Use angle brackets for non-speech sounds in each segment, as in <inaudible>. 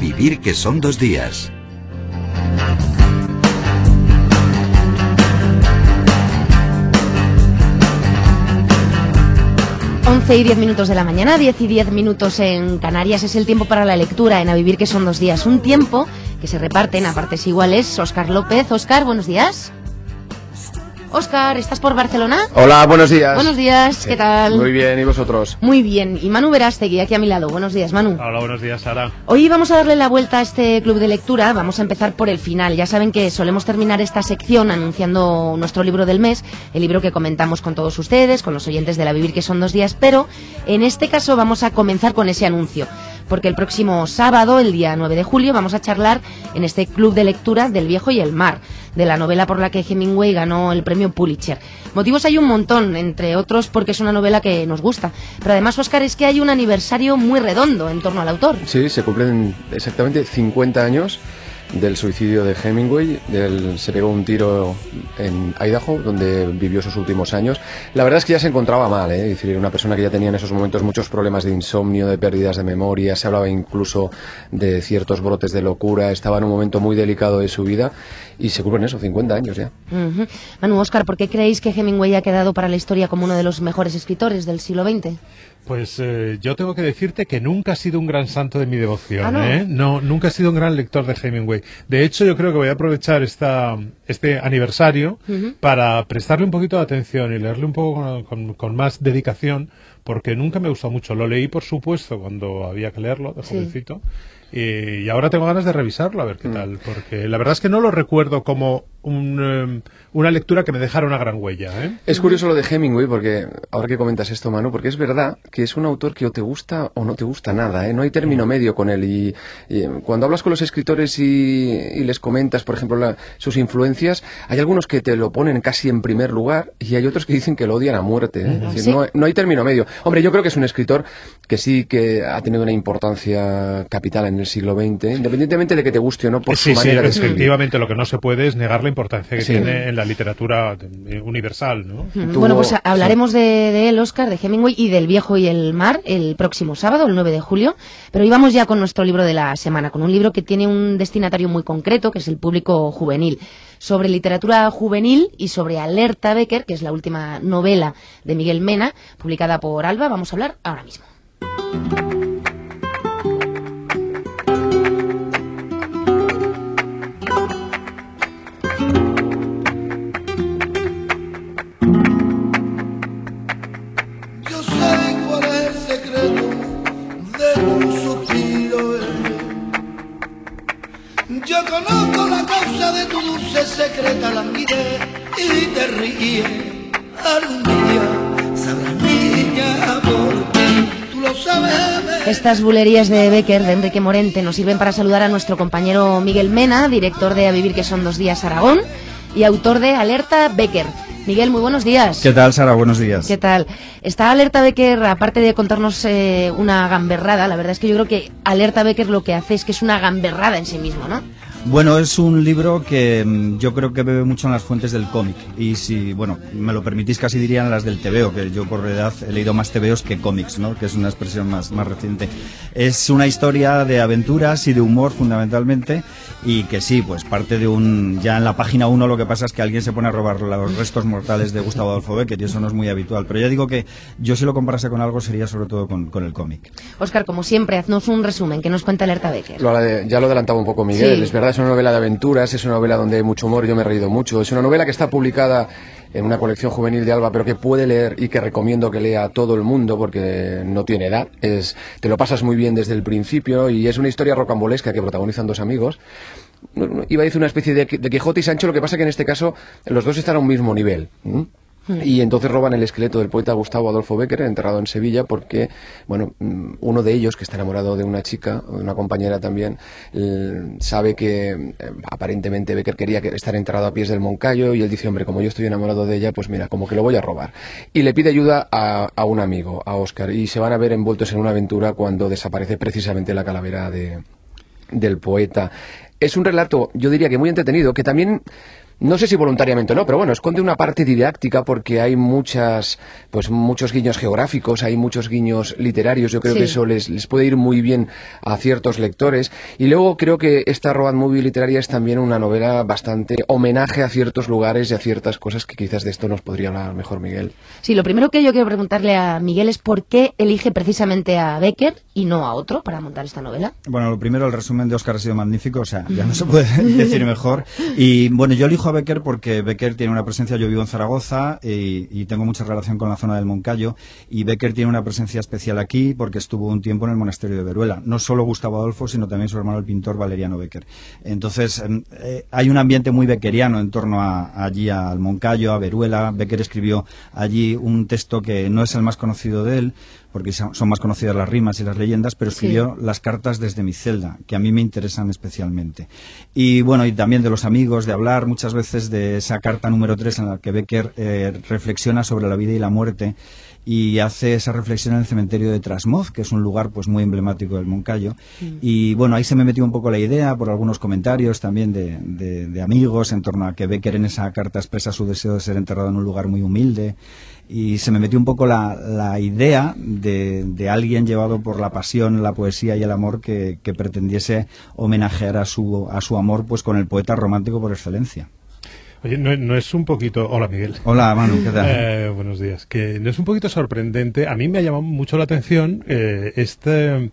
Vivir que son dos días. Once y 10 minutos de la mañana, 10 y 10 minutos en Canarias. Es el tiempo para la lectura en A Vivir, que son dos días. Un tiempo que se reparten a partes iguales. Oscar López. Oscar, buenos días. Oscar, ¿estás por Barcelona? Hola, buenos días. Buenos días, ¿qué tal? Muy bien, ¿y vosotros? Muy bien. Y Manu Verástegui, aquí a mi lado. Buenos días, Manu. Hola, buenos días, Sara. Hoy vamos a darle la vuelta a este club de lectura. Vamos a empezar por el final. Ya saben que solemos terminar esta sección anunciando nuestro libro del mes, el libro que comentamos con todos ustedes, con los oyentes de La Vivir, que son dos días. Pero en este caso vamos a comenzar con ese anuncio porque el próximo sábado, el día 9 de julio, vamos a charlar en este club de lectura del Viejo y el Mar, de la novela por la que Hemingway ganó el premio Pulitzer. Motivos hay un montón, entre otros porque es una novela que nos gusta. Pero además, Oscar, es que hay un aniversario muy redondo en torno al autor. Sí, se cumplen exactamente 50 años del suicidio de Hemingway. Del, se pegó un tiro en Idaho, donde vivió sus últimos años. La verdad es que ya se encontraba mal, ¿eh? es decir, una persona que ya tenía en esos momentos muchos problemas de insomnio, de pérdidas de memoria, se hablaba incluso de ciertos brotes de locura, estaba en un momento muy delicado de su vida y se cumplen eso, 50 años ya. Uh Manu, Oscar, ¿por qué creéis que Hemingway ha quedado para la historia como uno de los mejores escritores del siglo XX? Pues eh, yo tengo que decirte que nunca ha sido un gran santo de mi devoción. ¿Ah, no? ¿eh? no, nunca he sido un gran lector de Hemingway. De hecho, yo creo que voy a aprovechar esta, este aniversario para prestarle un poquito de atención y leerle un poco con, con- con más dedicación, porque nunca me gustó mucho. Lo leí, por supuesto, cuando había que leerlo, de Sí. jovencito. Y, y ahora tengo ganas de revisarlo, a ver Mm. qué tal, porque la verdad es que no lo recuerdo como un, eh, una lectura que me dejara una gran huella. ¿eh? Es curioso lo de Hemingway, porque ahora que comentas esto, Manu, porque es verdad que es un autor que o te gusta o no te gusta nada, ¿eh? no hay término medio con él. Y, y, cuando hablas con los escritores y, y les comentas, por ejemplo, la- sus influencias, hay algunos que te lo ponen casi en primer lugar y hay otros que dicen que lo odian a muerte. ¿eh? Es decir, ¿Sí? no, no hay término medio. Hombre, yo creo que es un escritor que sí que ha tenido una importancia capital en el siglo XX, independientemente de que te guste o no por sí, su sí, manera de escribir. efectivamente, lo que no se puede es negar la importancia que Sí. tiene en la literatura universal, ¿no? Tuvo- Bueno, pues a- sí. hablaremos de, de él, Oscar, de Hemingway y del Viejo y el Mar el próximo sábado, el 9 de julio. Pero hoy vamos ya con nuestro libro de la semana, con un libro que tiene un destinatario muy concreto, que es el público juvenil. Sobre literatura juvenil y sobre Alerta Becker, que es la última novela de Miguel Mena, publicada por Alba, vamos a hablar ahora mismo. Estas bulerías de Becker, de Enrique Morente, nos sirven para saludar a nuestro compañero Miguel Mena, director de A Vivir que son dos días Aragón y autor de Alerta Becker. Miguel, muy buenos días. ¿Qué tal, Sara? Buenos días. ¿Qué tal? Esta Alerta Becker, aparte de contarnos eh, una gamberrada, la verdad es que yo creo que Alerta Becker lo que hace es que es una gamberrada en sí mismo, ¿no? Bueno, es un libro que mm, yo creo que bebe mucho en las fuentes del cómic. Y si, bueno, me lo permitís, casi dirían las del TVO, que yo por edad he leído más TVOs que cómics, ¿no? Que es una expresión más, más reciente. Es una historia de aventuras y de humor, fundamentalmente, y que sí, pues parte de un... Ya en la página 1 lo que pasa es que alguien se pone a robar los restos mortales de Gustavo Adolfo Becker, y eso no es muy habitual. Pero ya digo que yo si lo comparase con algo sería sobre todo con, con el cómic. Oscar, como siempre, haznos un resumen que nos cuenta Alerta Becker. Lo ya lo adelantaba un poco Miguel, Sí. es verdad, es una novela de aventuras, es una novela donde hay mucho humor, yo me he reído mucho, es una novela que está publicada en una colección juvenil de Alba, pero que puede leer y que recomiendo que lea a todo el mundo porque no tiene edad, es, te lo pasas muy bien desde el principio y es una historia rocambolesca que protagonizan dos amigos. Iba a decir una especie de, de Quijote y Sancho, lo que pasa que en este caso los dos están a un mismo nivel. Y entonces roban el esqueleto del poeta Gustavo Adolfo Becker, enterrado en Sevilla, porque, bueno, mm, uno de ellos, que está enamorado de una chica, de una compañera también, sabe que eh, aparentemente Becker quería que- estar enterrado a pies del Moncayo, y él dice, hombre, como yo estoy enamorado de ella, pues mira, como que lo voy a robar. Y le pide ayuda a, a un amigo, a Oscar, y se van a ver envueltos en una aventura cuando desaparece precisamente la calavera de, del poeta. Es un relato, yo diría que muy entretenido, que también no sé si voluntariamente o no, pero bueno, esconde una parte didáctica porque hay muchas, pues muchos guiños geográficos, hay muchos guiños literarios, yo creo Sí. que eso les, les puede ir muy bien a ciertos lectores. Y luego creo que esta Road Movie literaria es también una novela bastante homenaje a ciertos lugares y a ciertas cosas que quizás de esto nos podría hablar mejor Miguel. Sí, lo primero que yo quiero preguntarle a Miguel es por qué elige precisamente a Becker y no a otro para montar esta novela. Bueno, lo primero, el resumen de Oscar ha sido magnífico, o sea, ya no se puede <laughs> decir mejor. Y bueno, yo elijo Becker porque Becker tiene una presencia, yo vivo en Zaragoza y, y tengo mucha relación con la zona del Moncayo, y Becker tiene una presencia especial aquí porque estuvo un tiempo en el monasterio de Veruela. No solo Gustavo Adolfo, sino también su hermano el pintor Valeriano Becker. Entonces, em, eh, hay un ambiente muy beckeriano en torno a, allí al Moncayo, a Veruela. Becker escribió allí un texto que no es el más conocido de él, porque son más conocidas las rimas y las leyendas, pero Sí. escribió las cartas desde mi celda, que a mí me interesan especialmente. Y bueno, y también de los amigos, de hablar muchas veces de esa carta número 3 en la que Becker eh, reflexiona sobre la vida y la muerte y hace esa reflexión en el cementerio de Trasmoz, que es un lugar pues muy emblemático del Moncayo. Y bueno, ahí se me metió un poco la idea por algunos comentarios también de, de- de amigos en torno a que Becker en esa carta expresa su deseo de ser enterrado en un lugar muy humilde. Y se me metió un poco la, la idea de, de alguien llevado por la pasión, la poesía y el amor que, que pretendiese homenajear a su, a su amor pues con el poeta romántico por excelencia. Oye, no, no es un poquito... Hola, Miguel. Hola, Manu, ¿qué tal? Eh, buenos días. Que no es un poquito sorprendente. A mí me ha llamado mucho la atención eh, este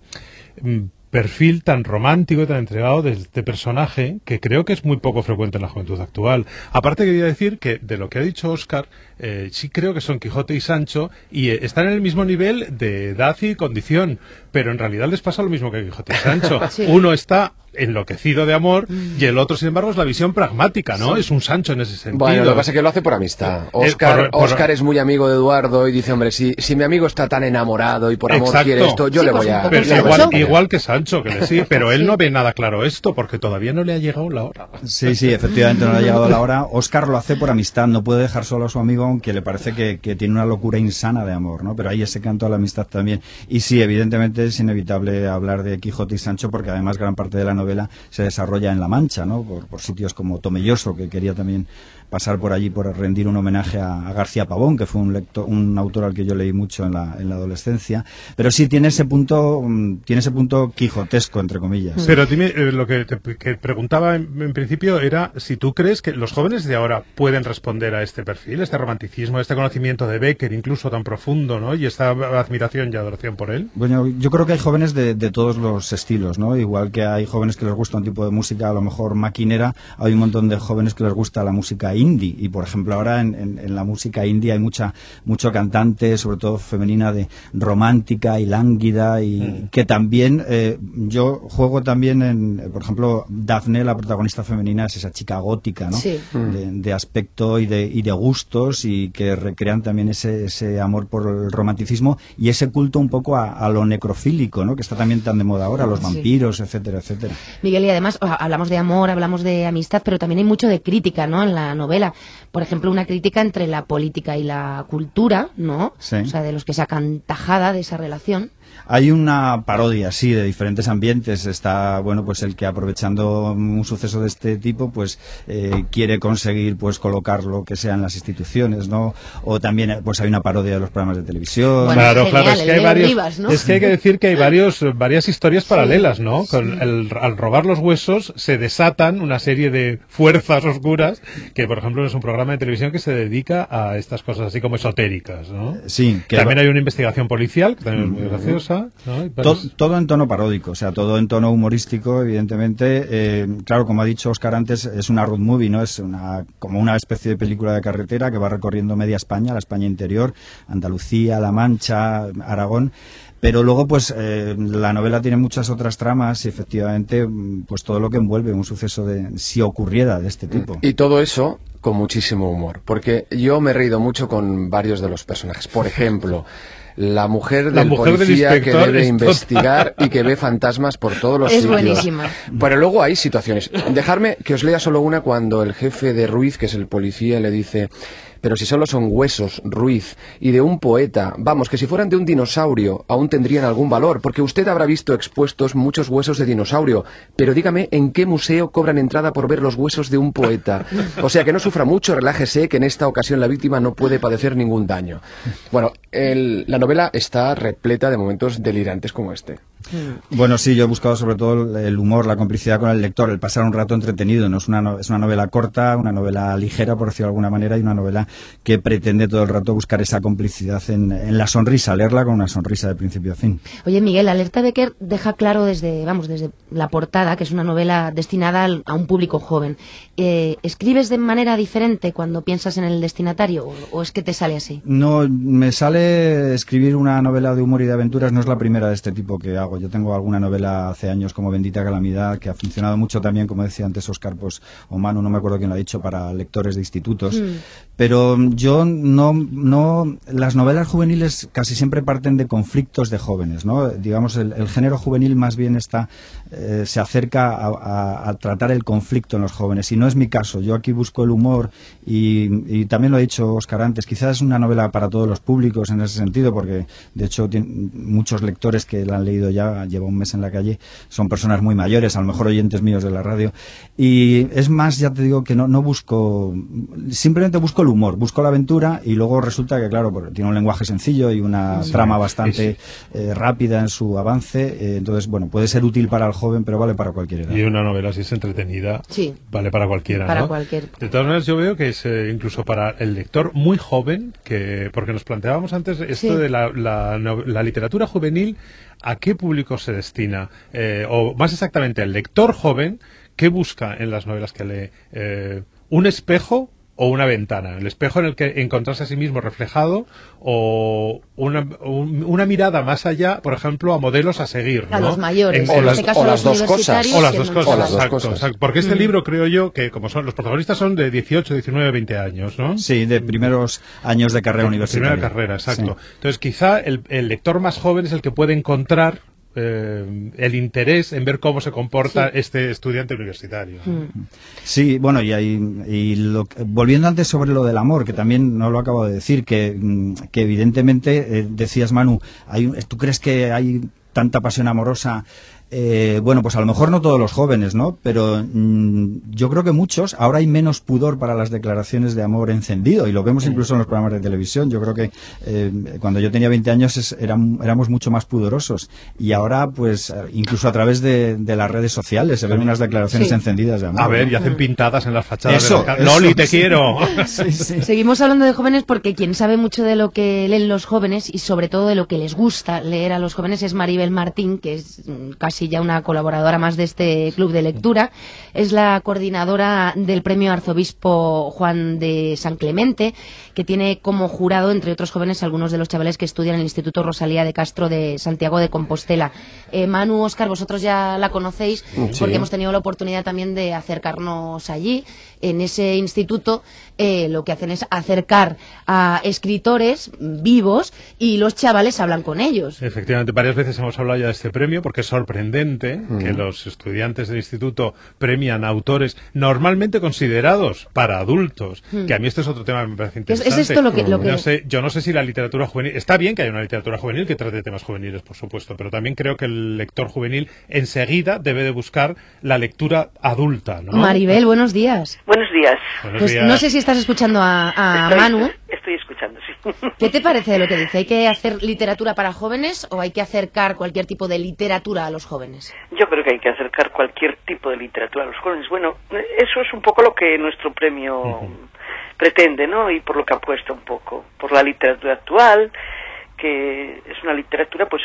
mm, perfil tan romántico y tan entregado de este personaje que creo que es muy poco frecuente en la juventud actual. Aparte quería decir que de lo que ha dicho Oscar, eh, sí creo que son Quijote y Sancho y eh, están en el mismo nivel de edad y condición, pero en realidad les pasa lo mismo que Quijote y Sancho. <laughs> Sí. Uno está enloquecido de amor y el otro, sin embargo, es la visión pragmática, ¿no? Es un Sancho en ese sentido. Bueno, lo que pasa es que lo hace por amistad. Oscar, por- por- Oscar es muy amigo de Eduardo y dice, hombre, si, si mi amigo está tan enamorado y por amor Exacto. quiere esto, yo Sí, le pues voy a... Pero a igual, acompañar". igual que Sancho, que le sí, <laughs> pero él Sí. no ve nada claro esto porque todavía no le ha llegado la hora. Sí, sí, efectivamente no le ha llegado la hora. Oscar lo hace por amistad, no puede dejar solo a su amigo, aunque le parece que, que tiene una locura insana de amor, ¿no? Pero hay ese canto a la amistad también. Y sí, evidentemente es inevitable hablar de Quijote y Sancho, porque además gran parte de la novela se desarrolla en La Mancha, ¿no? Por, por sitios como Tomelloso, que quería también pasar por allí por rendir un homenaje a, a García Pavón, que fue un, lector, un autor al que yo leí mucho en la, en la adolescencia. Pero sí tiene ese punto, mm, tiene ese punto quijotesco, entre comillas. Pero dime, eh, lo que te que preguntaba en, en principio era si tú crees que los jóvenes de ahora pueden responder a este perfil, este romanticismo, este conocimiento de Becker, incluso tan profundo, ¿no? Y esta admiración y adoración por él. Bueno, yo creo que hay jóvenes de, de todos los estilos, ¿no? Igual que hay jóvenes que les gusta un tipo de música, a lo mejor maquinera, hay un montón de jóvenes que les gusta la música indie. Y, por ejemplo, ahora en, en- en la música indie hay mucha mucho cantante, sobre todo femenina, de romántica y lánguida, y que también, eh, yo juego también en, por ejemplo, Daphne, la protagonista femenina, es esa chica gótica, ¿no? Sí. de, de aspecto y de, y de gustos y que recrean también ese, ese amor por el romanticismo y ese culto un poco a, a lo necrofílico, ¿no? que está también tan de moda ahora, los Sí. vampiros, etcétera, etcétera. Miguel, y además hablamos de amor, hablamos de amistad, pero también hay mucho de crítica, ¿no? En la novela. Por ejemplo, una crítica entre la política y la cultura, ¿no? Sí. O sea, de los que sacan tajada de esa relación. Hay una parodia, sí, de diferentes ambientes. Está, bueno, pues el que aprovechando un suceso de este tipo, pues eh, quiere conseguir, pues colocar lo que sea en las instituciones, ¿no? O también, eh, pues hay una parodia de los programas de televisión. Bueno, claro, genial, claro, es que hay varios, Rivas, ¿no? es que hay que decir que hay varios, varias historias paralelas, ¿no? Con el- al robar los huesos se desatan una serie de fuerzas oscuras que, por ejemplo, es un programa de televisión que se dedica a estas cosas así como esotéricas, ¿no? Sí, que También hay una investigación policial que también es muy graciosa, todo en tono paródico, o sea, todo en tono humorístico, evidentemente. Eh, claro, como ha dicho Oscar antes, es una road movie, ¿no? Es una, como una especie de película de carretera que va recorriendo media España, la España interior, Andalucía, La Mancha, Aragón. Pero luego, pues, eh, la novela tiene muchas otras tramas y efectivamente, pues todo lo que envuelve un suceso de, si ocurriera de este tipo. Y todo eso con muchísimo humor, porque yo me he reído mucho con varios de los personajes. Por ejemplo, la mujer La del policía que debe es investigar y que ve fantasmas por todos los Es sitios. buenísima. Pero luego hay situaciones. Dejarme que os lea solo una cuando el jefe de Ruiz, que es el policía, le dice pero si solo son huesos, Ruiz, y de un poeta, vamos, que si fueran de un dinosaurio, aún tendrían algún valor, porque usted habrá visto expuestos muchos huesos de dinosaurio, pero dígame en qué museo cobran entrada por ver los huesos de un poeta. O sea, que no sufra mucho, relájese, que en esta ocasión la víctima no puede padecer ningún daño. Bueno, el- la novela está repleta de momentos delirantes como este. Bueno, sí, yo he buscado sobre todo el humor, la complicidad con el lector, el pasar un rato entretenido. No es una, no- es una novela corta, una novela ligera, por decirlo de alguna manera, y una novela que pretende todo el rato buscar esa complicidad en, en la sonrisa, leerla con una sonrisa de principio a fin. Oye, Miguel, Alerta Becker deja claro desde, vamos, desde la portada que es una novela destinada al- a un público joven. Eh, ¿Escribes de manera diferente cuando piensas en el destinatario o, o es que te sale así? No, me sale escribir una novela de humor y de aventuras, no es la primera de este tipo que hago. Yo tengo alguna novela hace años como Bendita Calamidad, que ha funcionado mucho también, como decía antes Oscar, pues, o Manu, no me acuerdo quién lo ha dicho, para lectores de institutos. Pero yo no, no, las novelas juveniles casi siempre parten de conflictos de jóvenes, ¿no? Digamos, el, género juvenil más bien está, eh, se acerca a, tratar el conflicto en los jóvenes. Y no es mi caso. Yo aquí busco el humor y, y también lo ha dicho Oscar antes. Quizás es una novela para todos los públicos en ese sentido, porque de hecho muchos lectores que la han leído ya, lleva un mes en la calle, son personas muy mayores, a lo mejor oyentes míos de la radio. Y es más, ya te digo que no, no busco, simplemente busco el humor, busco la aventura y luego resulta que, claro, tiene un lenguaje sencillo y una trama bastante eh, rápida en su avance. eh, entonces, bueno, puede ser útil para el joven, pero vale para cualquier edad. Y una novela si es entretenida, Sí. vale para cualquiera, Para ¿no? cualquier. De todas maneras, yo veo que es eh, incluso para el lector muy joven, que porque nos planteábamos antes esto Sí. de la, la no- la literatura juvenil, ¿a qué público se destina? Eh, o más exactamente, el lector joven, ¿qué busca en las novelas que lee? Eh, ¿Un espejo o una ventana? ¿El espejo en el que encontrarse a sí mismo reflejado o una, un- una mirada más allá, por ejemplo, a modelos a seguir? A ¿no? los mayores, O en las- este caso o las los dos cosas. universitarios. O las dos cosas, O las dos exacto, cosas. exacto. Porque este libro creo yo que como son los protagonistas son de 18, 19, 20 años, ¿no? Sí, de primeros años de carrera universitaria. Primera carrera, exacto. Sí. Entonces quizá el, el lector más joven es el que puede encontrar eh, el interés en ver cómo se comporta este estudiante universitario. Mm. Sí, bueno, y, ahí, y lo que- volviendo antes sobre lo del amor, que también no lo acabo de decir, que, mm, que evidentemente, eh, decías Manu, hay, un- ¿tú crees que hay tanta pasión amorosa? Eh, bueno, pues a lo mejor no todos los jóvenes, ¿no? Pero mm, yo creo que muchos, ahora hay menos pudor para las declaraciones de amor encendido, y lo vemos incluso en los programas de televisión. Yo creo que eh, cuando yo tenía 20 años es- eran- éramos mucho más pudorosos, y ahora, pues, incluso a través de, de las redes sociales se ven unas declaraciones Sí. encendidas de amor. A ver, y hacen pintadas en las fachadas Eso, de ca- eso, Loli, te sí. quiero. <laughs> Sí, sí. Seguimos hablando de jóvenes porque quien sabe mucho de lo que leen los jóvenes y sobre todo de lo que les gusta leer a los jóvenes es Maribel Martín, que es mm, casi ya una colaboradora más de este club de lectura. Es la coordinadora del premio Arzobispo Juan de San Clemente, que tiene como jurado, entre otros jóvenes, algunos de los chavales que estudian en el Instituto Rosalía de Castro de Santiago de Compostela. Eh, Manu, Oscar, vosotros ya la conocéis porque hemos tenido la oportunidad también de acercarnos allí. En ese instituto eh, lo que hacen es acercar a escritores vivos y los chavales hablan con ellos. Efectivamente, varias veces hemos hablado ya de este premio porque es sorprendente que los estudiantes del instituto premian a autores normalmente considerados para adultos. Que a mí este es otro tema que me parece. Es- es interesante. esto lo que- lo que- No sé- yo no sé si la literatura juvenil. Está bien que haya una literatura juvenil que trate temas juveniles, por supuesto, pero también creo que el lector juvenil enseguida debe de buscar la lectura adulta. ¿no? Maribel, buenos días. Buenos días. Buenos Pues días. no sé si estás escuchando a, a estoy, Manu. Estoy escuchando, sí. ¿Qué te parece de lo que dice? ¿Hay que hacer literatura para jóvenes o hay que acercar cualquier tipo de literatura a los jóvenes? Yo creo que hay que acercar cualquier tipo de literatura a los jóvenes. Bueno, eso es un poco lo que nuestro premio pretende, ¿no? Y por lo que apuesta un poco. Por la literatura actual, que es una literatura, pues,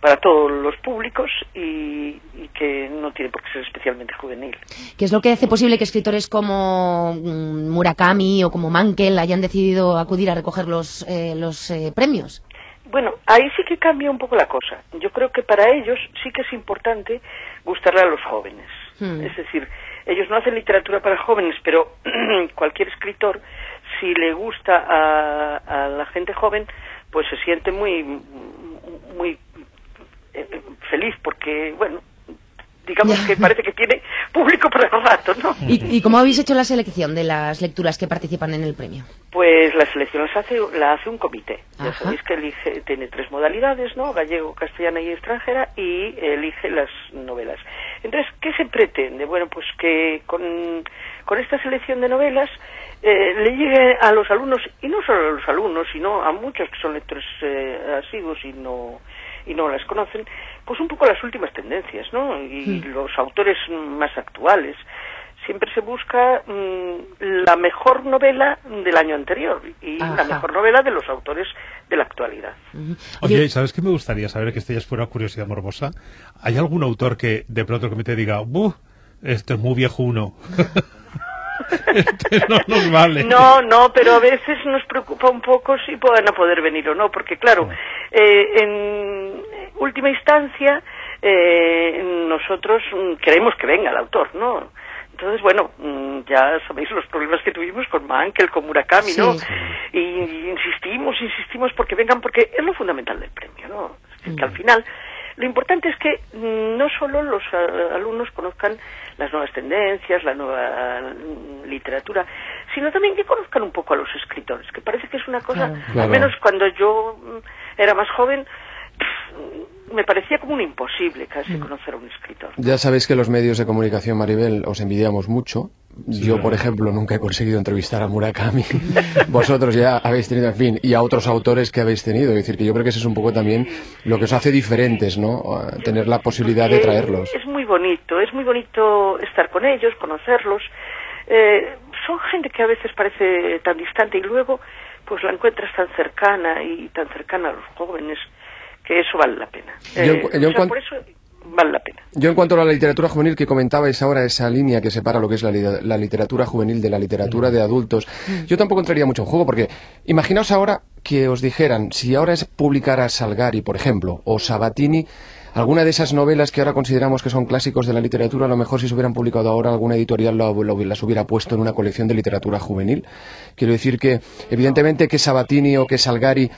para todos los públicos y, y que no tiene por qué ser especialmente juvenil. ¿Qué es lo que hace posible que escritores como mm, Murakami o como Mankel hayan decidido acudir a recoger los, eh, los eh, premios? Bueno, ahí sí que cambia un poco la cosa. Yo creo que para ellos sí que es importante gustarle a los jóvenes. Hmm. Es decir, ellos no hacen literatura para jóvenes, pero <clears throat> cualquier escritor, si le gusta a, a la gente joven, pues se siente muy, muy eh, feliz porque, bueno, digamos que parece que tiene público para el rato, ¿no? ¿Y, cómo habéis hecho la selección de las lecturas que participan en el premio? Pues la selección la hace, la hace un comité. Ya sabéis que elige, tiene tres modalidades, ¿no? Gallego, castellana y extranjera, y elige las novelas. Entonces, ¿qué se pretende? Bueno, pues que con, con esta selección de novelas eh, le llegue a los alumnos, y no solo a los alumnos, sino a muchos que son lectores eh, asiduos y no y no las conocen, pues un poco las últimas tendencias, ¿no? Y los autores más actuales. Siempre se busca mm, la mejor novela del año anterior y la mejor novela de los autores de la actualidad. Oye, ¿sabes qué me gustaría saber? Que esto ya es fuera curiosidad morbosa. ¿Hay algún autor que de pronto el comité diga, ¡buh! Este es muy viejo uno. <laughs> no nos vale. No, no, pero a veces nos preocupa un poco si puedan a poder venir o no, porque claro, eh, en última instancia eh, nosotros queremos que venga el autor, ¿no? Entonces, bueno, mm, ya sabéis los problemas que tuvimos con Mankel, con Murakami, ¿no? Y, insistimos, insistimos porque vengan, porque es lo fundamental del premio, ¿no? que al final lo importante es que mm, no solo los eh, alumnos conozcan las nuevas tendencias, la nueva mm, literatura, sino también que conozcan un poco a los escritores, que parece que es una cosa, al menos cuando yo mm, era más joven, me parecía como un imposible casi conocer a un escritor. Ya sabéis que los medios de comunicación, Maribel, os envidiamos mucho yo, por ejemplo, nunca he conseguido entrevistar a Murakami. <laughs> Vosotros ya habéis tenido, en fin, y a otros autores que habéis tenido. Es decir, que yo creo que eso es un poco también lo que os hace diferentes, ¿no? Tener la posibilidad de traerlos. Es muy bonito, es muy bonito estar con ellos, conocerlos. Eh, son gente que a veces parece tan distante y luego pues la encuentras tan cercana y tan cercana a los jóvenes que eso vale la pena. Eh, por eso vale la pena. Yo en cuanto a la literatura juvenil que comentabais ahora, esa línea que separa lo que es la, literatura juvenil de la literatura de adultos, yo tampoco entraría mucho en juego porque imaginaos ahora que os dijeran, si ahora es publicar a Salgari, por ejemplo, o Sabatini, alguna de esas novelas que ahora consideramos que son clásicos de la literatura, a lo mejor si se hubieran publicado ahora, alguna editorial las hubiera puesto en una colección de literatura juvenil. Quiero decir que, evidentemente, que Sabatini o que Salgari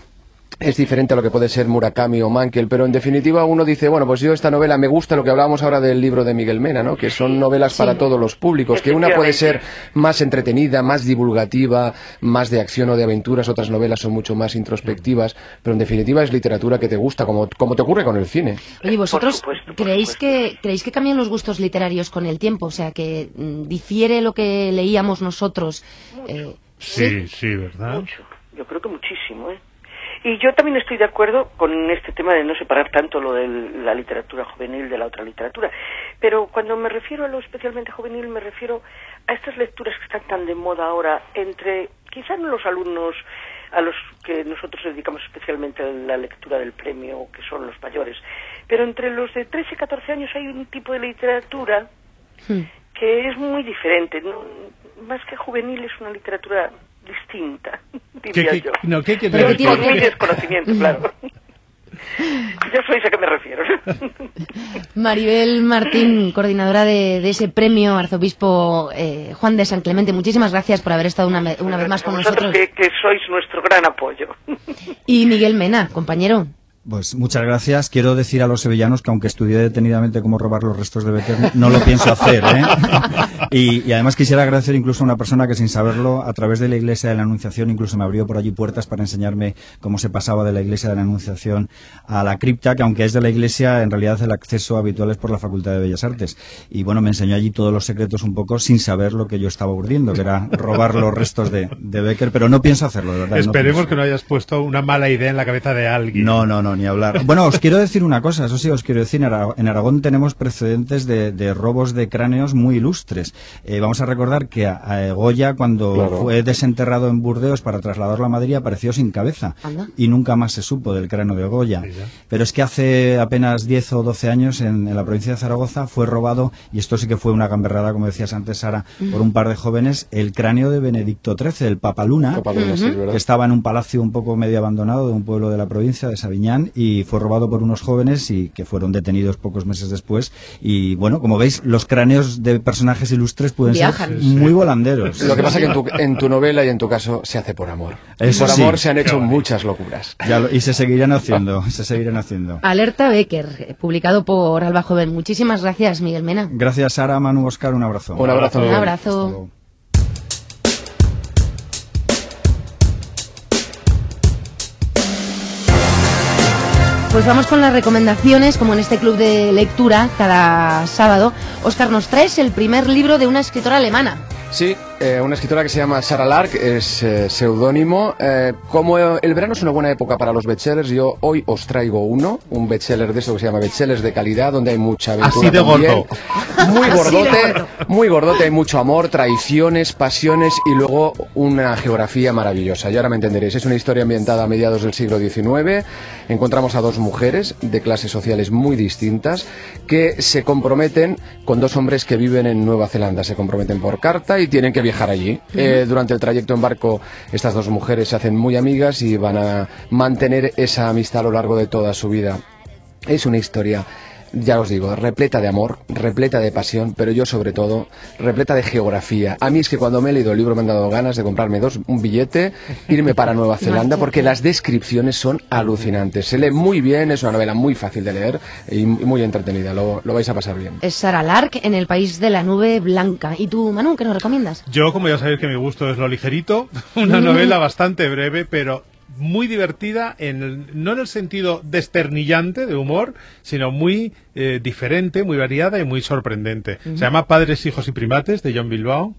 es diferente a lo que puede ser Murakami o Mankel, pero en definitiva uno dice, bueno, pues yo esta novela me gusta lo que hablábamos ahora del libro de Miguel Mena, ¿no? Que son novelas para todos los públicos, que una puede ser más entretenida, más divulgativa, más de acción o de aventuras, otras novelas son mucho más introspectivas, pero en definitiva es literatura que te gusta, como, como te ocurre con el cine. Oye, ¿vosotros creéis que creéis que cambian los gustos literarios con el tiempo? O sea, que mm, difiere lo que leíamos nosotros. Eh, sí, sí, ¿verdad? Mucho. Yo creo que muchísimo, ¿eh? Y yo también estoy de acuerdo con este tema de no separar tanto lo de la literatura juvenil de la otra literatura. Pero cuando me refiero a lo especialmente juvenil, me refiero a estas lecturas que están tan de moda ahora entre quizás no los alumnos a los que nosotros dedicamos especialmente la lectura del premio, que son los mayores, pero entre los de 13 y 14 años hay un tipo de literatura hmm. que es muy diferente. Más que juvenil, es una literatura distinta, <laughs> diría yo. No, ¿qué, Pero por mi desconocimiento, claro. <laughs> Yo soy a qué me refiero. <laughs> Maribel Martín, coordinadora de, ese premio Arzobispo eh, Juan de San Clemente, muchísimas gracias por haber estado una, una vez más con nosotros. Que, que sois nuestro gran apoyo. Y Miguel Mena, compañero. Pues muchas gracias. Quiero decir a los sevillanos que aunque estudié detenidamente cómo robar los restos de Becker, no lo pienso hacer. ¿eh? <laughs> Y, además quisiera agradecer incluso a una persona que sin saberlo, a través de la Iglesia de la Anunciación, incluso me abrió por allí puertas para enseñarme cómo se pasaba de la Iglesia de la Anunciación a la cripta, que aunque es de la Iglesia, en realidad el acceso habitual es por la Facultad de Bellas Artes. Y bueno, me enseñó allí todos los secretos un poco sin saber lo que yo estaba urdiendo, que era robar los restos de, Becker, pero no pienso hacerlo, de verdad. Esperemos que no hayas puesto una mala idea en la cabeza de alguien. No, no, no, ni hablar. Bueno, os quiero decir una cosa, eso sí, os quiero decir, en Aragón tenemos precedentes de, robos de cráneos muy ilustres. Eh, vamos a recordar que a, Goya, cuando fue desenterrado en Burdeos para trasladarlo a Madrid, apareció sin cabeza y nunca más se supo del cráneo de Goya. Pero es que hace apenas 10 o 12 años en, la provincia de Zaragoza fue robado, y esto sí que fue una gamberrada, como decías antes, Sara, por un par de jóvenes, el cráneo de Benedicto XIII, el Papa Luna, que estaba en un palacio un poco medio abandonado de un pueblo de la provincia de Sabiñán Milán y fue robado por unos jóvenes y que fueron detenidos pocos meses después. Y bueno, como veis, los cráneos de personajes ilustres pueden Viajan. ser muy volanderos. Lo que pasa es que en tu, en tu novela y en tu caso se hace por amor. Eso por sí. amor se han hecho muchas locuras. Ya lo- y se seguirán haciendo, <laughs> se seguirán haciendo. Alerta Becker, publicado por Alba Joven. Muchísimas gracias, Miguel Mena. Gracias, Sara, Manu, Oscar, un abrazo. Un abrazo. Un abrazo. Pues vamos con las recomendaciones, como en este club de lectura cada sábado. Oscar, nos traes el primer libro de una escritora alemana. Sí, eh, una escritora que se llama Sarah Lark, es eh, seudónimo. Eh, como el verano es una buena época para los bestsellers, yo hoy os traigo uno, un bestseller de eso que se llama bestsellers de calidad, donde hay mucha aventura Así de también. gordo. Muy gordote, gordo. muy gordote, hay mucho amor, traiciones, pasiones y luego una geografía maravillosa. Y ahora me entenderéis, es una historia ambientada a mediados del siglo XIX. Encontramos a dos mujeres de clases sociales muy distintas que se comprometen con dos hombres que viven en Nueva Zelanda. Se comprometen por carta y tienen que viajar allí. Eh, durante el trayecto en barco, estas dos mujeres se hacen muy amigas y van a mantener esa amistad a lo largo de toda su vida. Es una historia, ya os digo, repleta de amor, repleta de pasión, pero yo sobre todo, repleta de geografía. A mí es que cuando me he leído el libro me han dado ganas de comprarme dos, un billete, irme para Nueva <laughs> Zelanda, porque las descripciones son alucinantes. Se lee muy bien, es una novela muy fácil de leer y muy entretenida, lo, lo vais a pasar bien. Es Sara Lark en el país de la nube blanca. ¿Y tú, Manu, qué nos recomiendas? Yo, como ya sabéis que mi gusto es lo ligerito, <laughs> una novela bastante breve, pero muy divertida, en el- no en el sentido desternillante de humor, sino muy eh, diferente, muy variada y muy sorprendente. Se llama Padres, Hijos y Primates, de John Bilbao.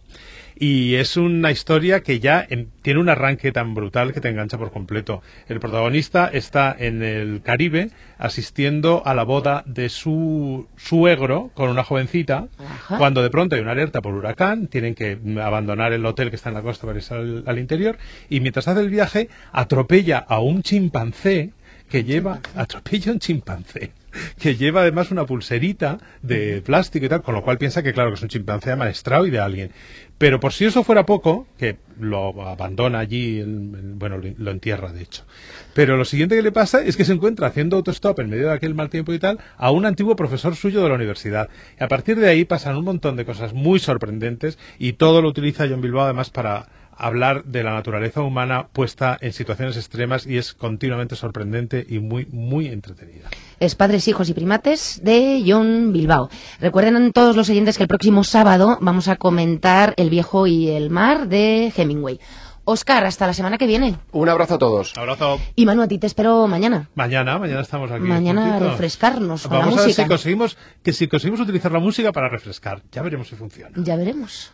Y es una historia que ya em- tiene un arranque tan brutal que te engancha por completo. El protagonista está en el Caribe asistiendo a la boda de su suegro con una jovencita. Ajá. Cuando de pronto hay una alerta por huracán, tienen que abandonar el hotel que está en la costa para irse al, al interior. Y mientras hace el viaje, atropella a un chimpancé que lleva. Atropella a un chimpancé que lleva además una pulserita de plástico y tal, con lo cual piensa que claro que es un chimpancé amaestrado y de alguien. Pero por si eso fuera poco, que lo abandona allí, bueno, lo, lo entierra de hecho. Pero lo siguiente que le pasa es que se encuentra haciendo autostop en medio de aquel mal tiempo y tal a un antiguo profesor suyo de la universidad. Y a partir de ahí pasan un montón de cosas muy sorprendentes y todo lo utiliza John Bilbao además para hablar de la naturaleza humana puesta en situaciones extremas y es continuamente sorprendente y muy, muy entretenida. Es Padres, Hijos y Primates de John Bilbao. Recuerden todos los oyentes que el próximo sábado vamos a comentar El viejo y el mar de Hemingway. Oscar, hasta la semana que viene. Un abrazo a todos. Abrazo. Y Manu, a ti te espero mañana. Mañana, mañana estamos aquí. Mañana a refrescarnos con Vamos la a ver música. si conseguimos, que si conseguimos utilizar la música para refrescar. Ya veremos si funciona. Ya veremos.